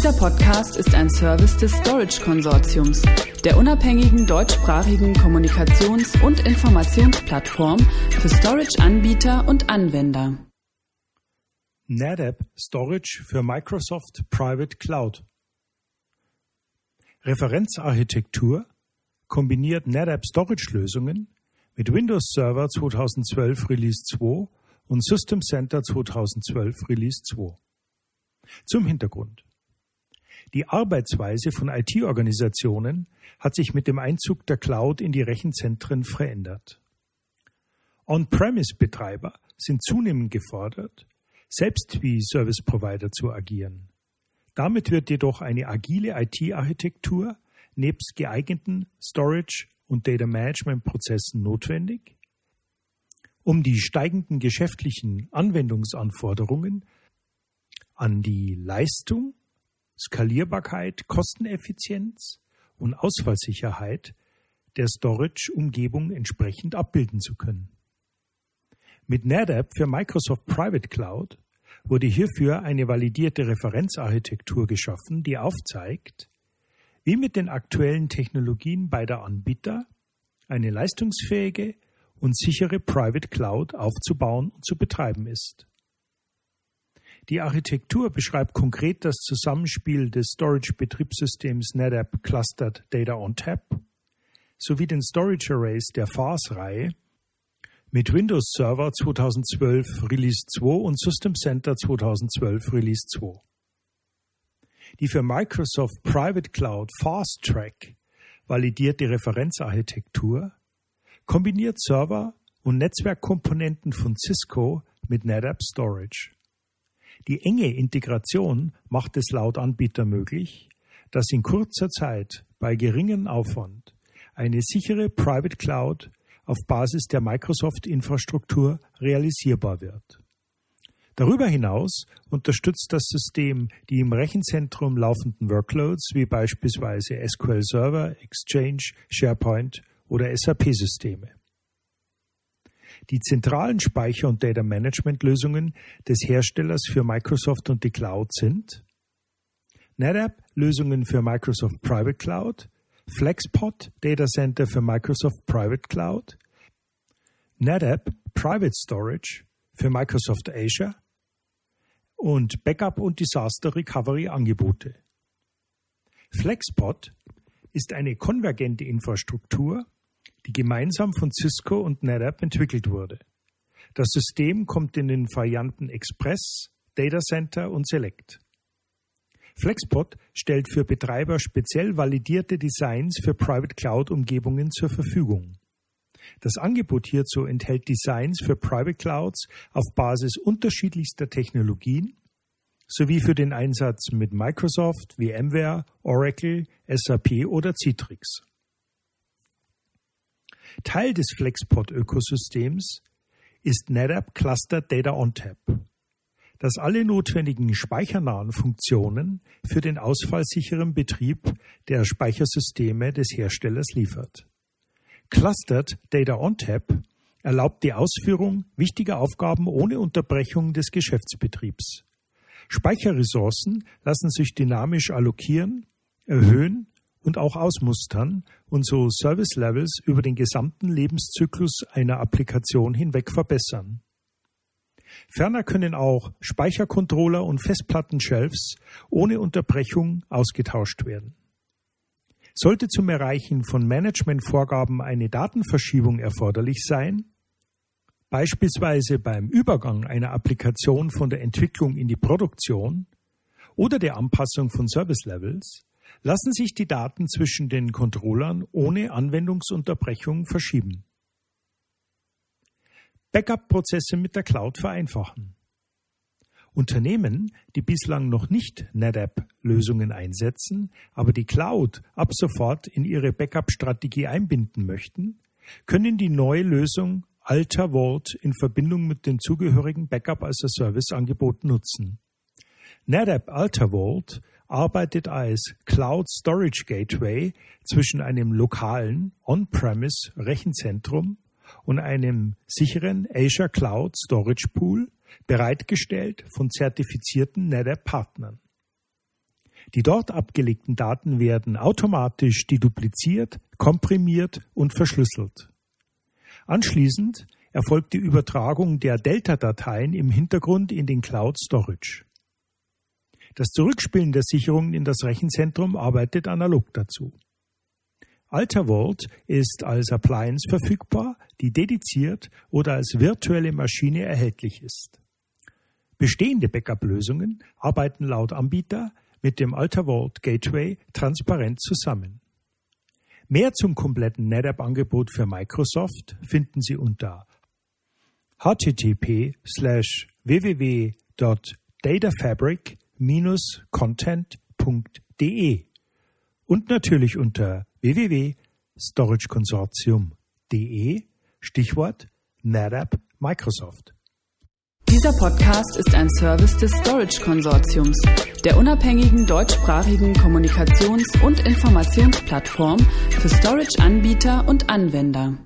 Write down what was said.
Dieser Podcast ist ein Service des Storage Konsortiums, der unabhängigen deutschsprachigen Kommunikations- und Informationsplattform für Storage-Anbieter und Anwender. NetApp Storage für Microsoft Private Cloud. Referenzarchitektur kombiniert NetApp Storage Lösungen mit Windows Server 2012 Release 2 und System Center 2012 Release 2. Zum Hintergrund. Die Arbeitsweise von IT-Organisationen hat sich mit dem Einzug der Cloud in die Rechenzentren verändert. On-Premise-Betreiber sind zunehmend gefordert, selbst wie Service Provider zu agieren. Damit wird jedoch eine agile IT-Architektur nebst geeigneten Storage und Data Management Prozessen notwendig, um die steigenden geschäftlichen Anwendungsanforderungen an die Leistung, Skalierbarkeit, Kosteneffizienz und Ausfallsicherheit der Storage-Umgebung entsprechend abbilden zu können. Mit NetApp für Microsoft Private Cloud wurde hierfür eine validierte Referenzarchitektur geschaffen, die aufzeigt, wie mit den aktuellen Technologien beider Anbieter eine leistungsfähige und sichere Private Cloud aufzubauen und zu betreiben ist. Die Architektur beschreibt konkret das Zusammenspiel des Storage-Betriebssystems NetApp Clustered Data on Tap sowie den Storage Arrays der FAS-Reihe mit Windows Server 2012 Release 2 und System Center 2012 Release 2. Die für Microsoft Private Cloud Fast Track validierte Referenzarchitektur kombiniert Server und Netzwerkkomponenten von Cisco mit NetApp Storage. Die enge Integration macht es laut Anbieter möglich, dass in kurzer Zeit bei geringem Aufwand eine sichere Private Cloud auf Basis der Microsoft-Infrastruktur realisierbar wird. Darüber hinaus unterstützt das System die im Rechenzentrum laufenden Workloads wie beispielsweise SQL Server, Exchange, SharePoint oder SAP-Systeme. Die zentralen Speicher- und Data Management-Lösungen des Herstellers für Microsoft und die Cloud sind NetApp Lösungen für Microsoft Private Cloud, FlexPod Data Center für Microsoft Private Cloud, NetApp Private Storage für Microsoft Azure und Backup und Disaster Recovery Angebote. FlexPod ist eine konvergente Infrastruktur, die gemeinsam von Cisco und NetApp entwickelt wurde. Das System kommt in den Varianten Express, Data Center und Select. FlexPod stellt für Betreiber speziell validierte Designs für Private Cloud Umgebungen zur Verfügung. Das Angebot hierzu enthält Designs für Private Clouds auf Basis unterschiedlichster Technologien sowie für den Einsatz mit Microsoft, VMware, Oracle, SAP oder Citrix. Teil des FlexPod-Ökosystems ist NetApp Cluster Data OnTap, das alle notwendigen speichernahen Funktionen für den ausfallsicheren Betrieb der Speichersysteme des Herstellers liefert. Clustered Data OnTap erlaubt die Ausführung wichtiger Aufgaben ohne Unterbrechung des Geschäftsbetriebs. Speicherressourcen lassen sich dynamisch allokieren, erhöhen und auch ausmustern und so Service Levels über den gesamten Lebenszyklus einer Applikation hinweg verbessern. Ferner können auch Speichercontroller und Festplattenshelves ohne Unterbrechung ausgetauscht werden. Sollte zum Erreichen von Managementvorgaben eine Datenverschiebung erforderlich sein, beispielsweise beim Übergang einer Applikation von der Entwicklung in die Produktion oder der Anpassung von Service Levels, lassen sich die Daten zwischen den Controllern ohne Anwendungsunterbrechung verschieben. Backup-Prozesse mit der Cloud vereinfachen. Unternehmen, die bislang noch nicht NetApp-Lösungen einsetzen, aber die Cloud ab sofort in ihre Backup-Strategie einbinden möchten, können die neue Lösung Alta Vault in Verbindung mit dem zugehörigen Backup as a Service Angebot nutzen. NetApp Alta Vault arbeitet als Cloud Storage Gateway zwischen einem lokalen On-Premise Rechenzentrum und einem sicheren Azure Cloud Storage Pool, bereitgestellt von zertifizierten NetApp Partnern. Die dort abgelegten Daten werden automatisch dedupliziert, komprimiert und verschlüsselt. Anschließend erfolgt die Übertragung der Delta-Dateien im Hintergrund in den Cloud Storage. Das Zurückspielen der Sicherungen in das Rechenzentrum arbeitet analog dazu. AltaVault ist als Appliance verfügbar, die dediziert oder als virtuelle Maschine erhältlich ist. Bestehende Backup-Lösungen arbeiten laut Anbieter mit dem AltaVault Gateway transparent zusammen. Mehr zum kompletten NetApp-Angebot für Microsoft finden Sie unter http www.datafabric-content.de und natürlich unter www.storageconsortium.de Stichwort NetApp Microsoft. Dieser Podcast ist ein Service des Storage Konsortiums, der unabhängigen deutschsprachigen Kommunikations- und Informationsplattform für Storage-Anbieter und Anwender.